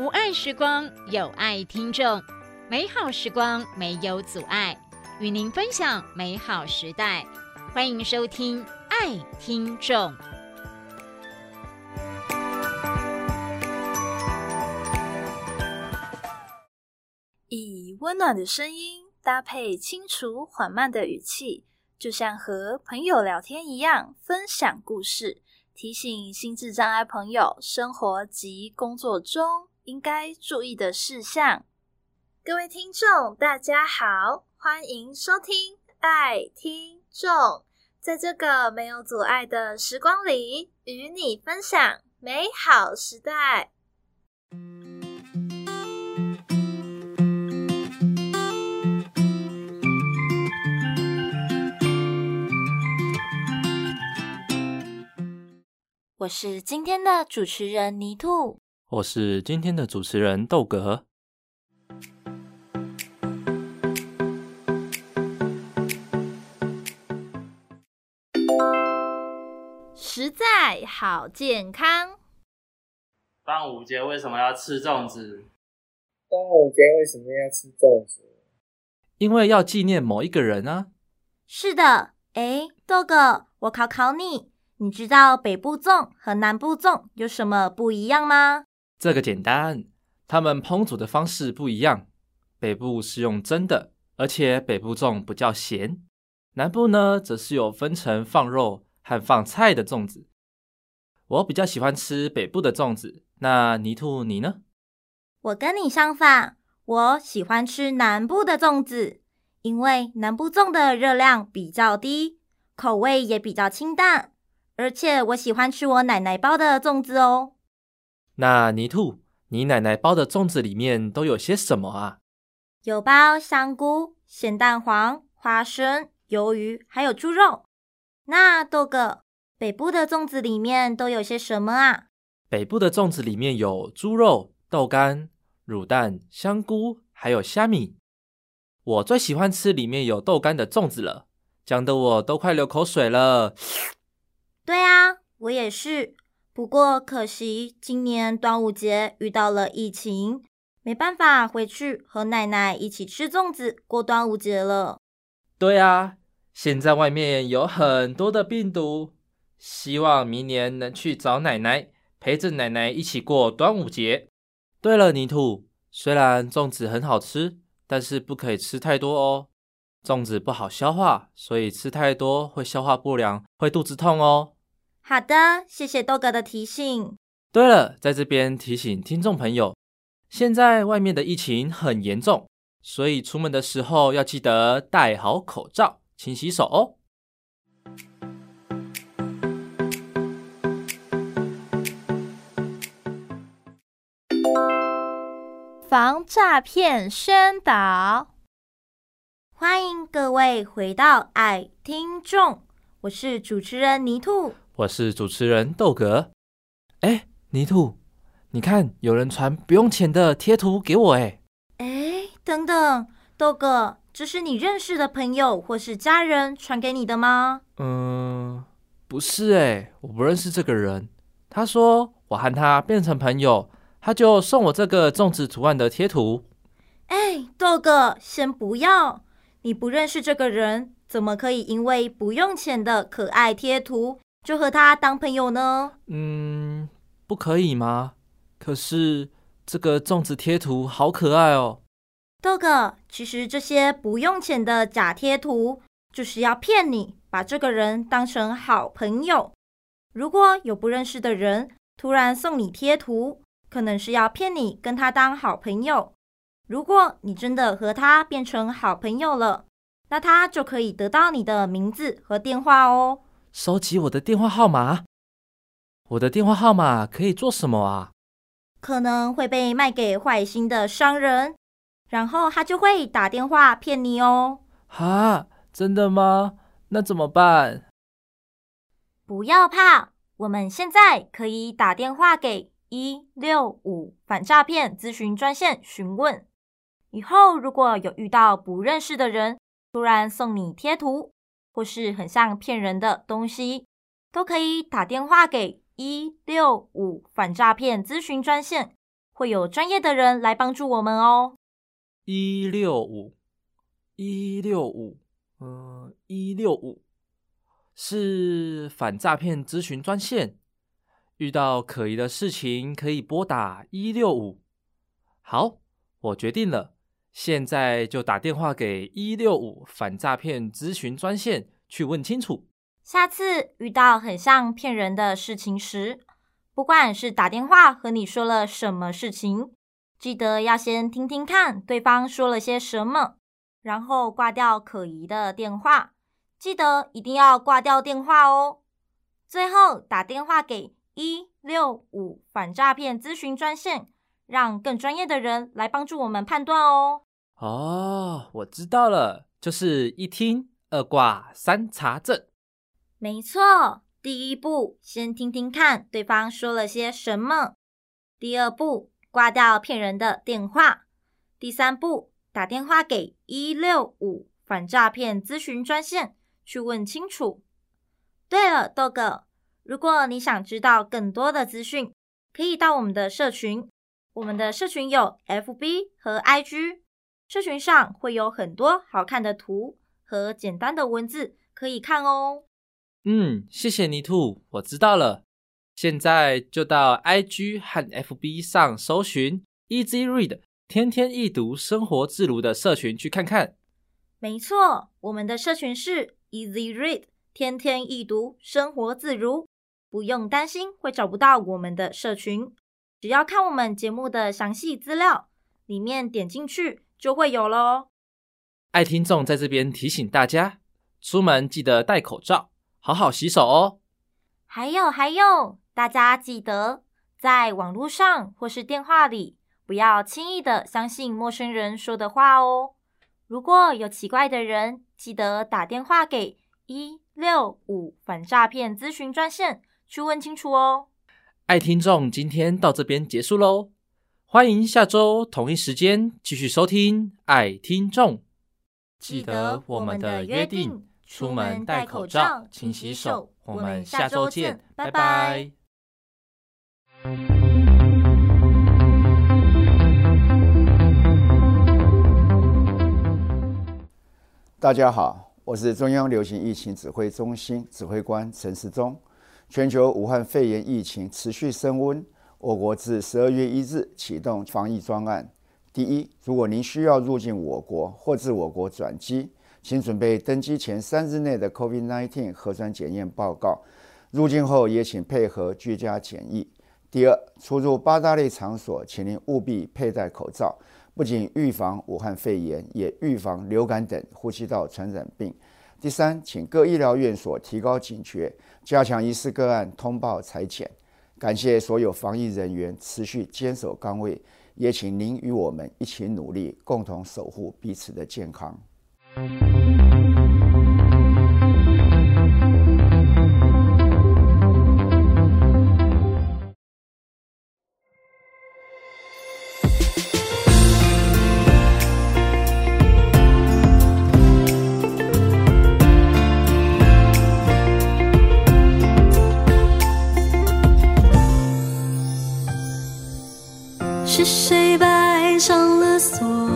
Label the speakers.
Speaker 1: 无爱时光，有爱听众，美好时光没有阻碍，与您分享美好时代。欢迎收听《爱听众》。
Speaker 2: 以温暖的声音搭配清楚缓慢的语气，就像和朋友聊天一样，分享故事，提醒心智障碍朋友生活及工作中。应该注意的事项。各位听众，大家好，欢迎收听《爱听众》。在这个没有阻碍的时光里，与你分享美好时代。我是今天的主持人泥兔。
Speaker 3: 我是今天的主持人豆哥。
Speaker 2: 实在好健康。
Speaker 4: 端午节为什么要吃粽子？
Speaker 5: 端午节为什么要吃粽子？
Speaker 3: 因为要纪念某一个人啊。
Speaker 2: 是的，哎，豆哥，我考考你，你知道北部粽和南部粽有什么不一样吗？
Speaker 3: 这个简单，他们烹煮的方式不一样。北部是用蒸的，而且北部粽不叫咸。南部呢，则是有分成放肉和放菜的粽子。我比较喜欢吃北部的粽子。那泥兔你呢？
Speaker 2: 我跟你相反，我喜欢吃南部的粽子，因为南部粽的热量比较低，口味也比较清淡，而且我喜欢吃我奶奶包的粽子哦。
Speaker 3: 那泥兔，你奶奶包的粽子里面都有些什么啊？
Speaker 2: 有包香菇、咸蛋黄、花生、鱿鱼，还有猪肉。那豆哥，北部的粽子里面都有些什么啊？
Speaker 3: 北部的粽子里面有猪肉、豆干、卤蛋、香菇，还有虾米。我最喜欢吃里面有豆干的粽子了，讲的我都快流口水了。
Speaker 2: 对啊，我也是。不过可惜，今年端午节遇到了疫情，没办法回去和奶奶一起吃粽子过端午节了。
Speaker 3: 对啊，现在外面有很多的病毒，希望明年能去找奶奶，陪着奶奶一起过端午节。对了，泥土，虽然粽子很好吃，但是不可以吃太多哦，粽子不好消化，所以吃太多会消化不良，会肚子痛哦。
Speaker 2: 好的，谢谢豆哥的提醒。
Speaker 3: 对了，在这边提醒听众朋友，现在外面的疫情很严重，所以出门的时候要记得戴好口罩、勤洗手哦。
Speaker 2: 防诈骗宣导，欢迎各位回到爱听众，我是主持人泥兔。
Speaker 3: 我是主持人豆哥。哎，泥土，你看有人传不用钱的贴图给我哎。
Speaker 2: 哎，等等，豆哥，这是你认识的朋友或是家人传给你的吗？
Speaker 3: 嗯，不是哎，我不认识这个人。他说我和他变成朋友，他就送我这个粽子图案的贴图。
Speaker 2: 哎，豆哥，先不要，你不认识这个人，怎么可以因为不用钱的可爱贴图？就和他当朋友呢？
Speaker 3: 嗯，不可以吗？可是这个粽子贴图好可爱哦。
Speaker 2: 豆哥，其实这些不用钱的假贴图，就是要骗你把这个人当成好朋友。如果有不认识的人突然送你贴图，可能是要骗你跟他当好朋友。如果你真的和他变成好朋友了，那他就可以得到你的名字和电话哦。
Speaker 3: 收集我的电话号码，我的电话号码可以做什么啊？
Speaker 2: 可能会被卖给坏心的商人，然后他就会打电话骗你哦。
Speaker 3: 哈，真的吗？那怎么办？
Speaker 2: 不要怕，我们现在可以打电话给一六五反诈骗咨询专线询问。以后如果有遇到不认识的人，突然送你贴图。或是很像骗人的东西，都可以打电话给一六五反诈骗咨询专线，会有专业的人来帮助我们哦。
Speaker 3: 一六五一六五，嗯，一六五是反诈骗咨询专线，遇到可疑的事情可以拨打一六五。好，我决定了，现在就打电话给一六五反诈骗咨询专线去问清楚。
Speaker 2: 下次遇到很像骗人的事情时，不管是打电话和你说了什么事情，记得要先听听看对方说了些什么，然后挂掉可疑的电话。记得一定要挂掉电话哦。最后打电话给一六五反诈骗咨询专线，让更专业的人来帮助我们判断哦。
Speaker 3: 哦，我知道了，就是一听二挂三查证。
Speaker 2: 没错，第一步先听听看对方说了些什么。第二步挂掉骗人的电话。第三步打电话给一六五反诈骗咨询专线去问清楚。对了，豆哥，如果你想知道更多的资讯，可以到我们的社群。我们的社群有 FB 和 IG，社群上会有很多好看的图和简单的文字可以看哦。
Speaker 3: 嗯，谢谢泥兔，我知道了。现在就到 IG 和 FB 上搜寻 Easy Read 天天易读生活自如的社群去看看。
Speaker 2: 没错，我们的社群是 Easy Read 天天易读生活自如，不用担心会找不到我们的社群，只要看我们节目的详细资料，里面点进去就会有喽。
Speaker 3: 爱听众在这边提醒大家，出门记得戴口罩。好好洗手哦！
Speaker 2: 还有还有，大家记得在网络上或是电话里，不要轻易的相信陌生人说的话哦。如果有奇怪的人，记得打电话给一六五反诈骗咨询专线去问清楚哦。
Speaker 3: 爱听众，今天到这边结束喽，欢迎下周同一时间继续收听爱听众，
Speaker 2: 记得我们的约定。出门戴口罩，勤洗手。我们下周见，拜拜。
Speaker 5: 大家好，我是中央流行疫情指挥中心指挥官陈时中。全球武汉肺炎疫情持续升温，我国自十二月一日启动防疫专案。第一，如果您需要入境我国或自我国转机。请准备登机前三日内的 COVID-19 核酸检验报告。入境后也请配合居家检疫。第二，出入八大类场所，请您务必佩戴口罩，不仅预防武汉肺炎，也预防流感等呼吸道传染病。第三，请各医疗院所提高警觉，加强疑似个案通报裁剪。感谢所有防疫人员持续坚守岗位，也请您与我们一起努力，共同守护彼此的健康。
Speaker 6: 是谁把爱上了锁？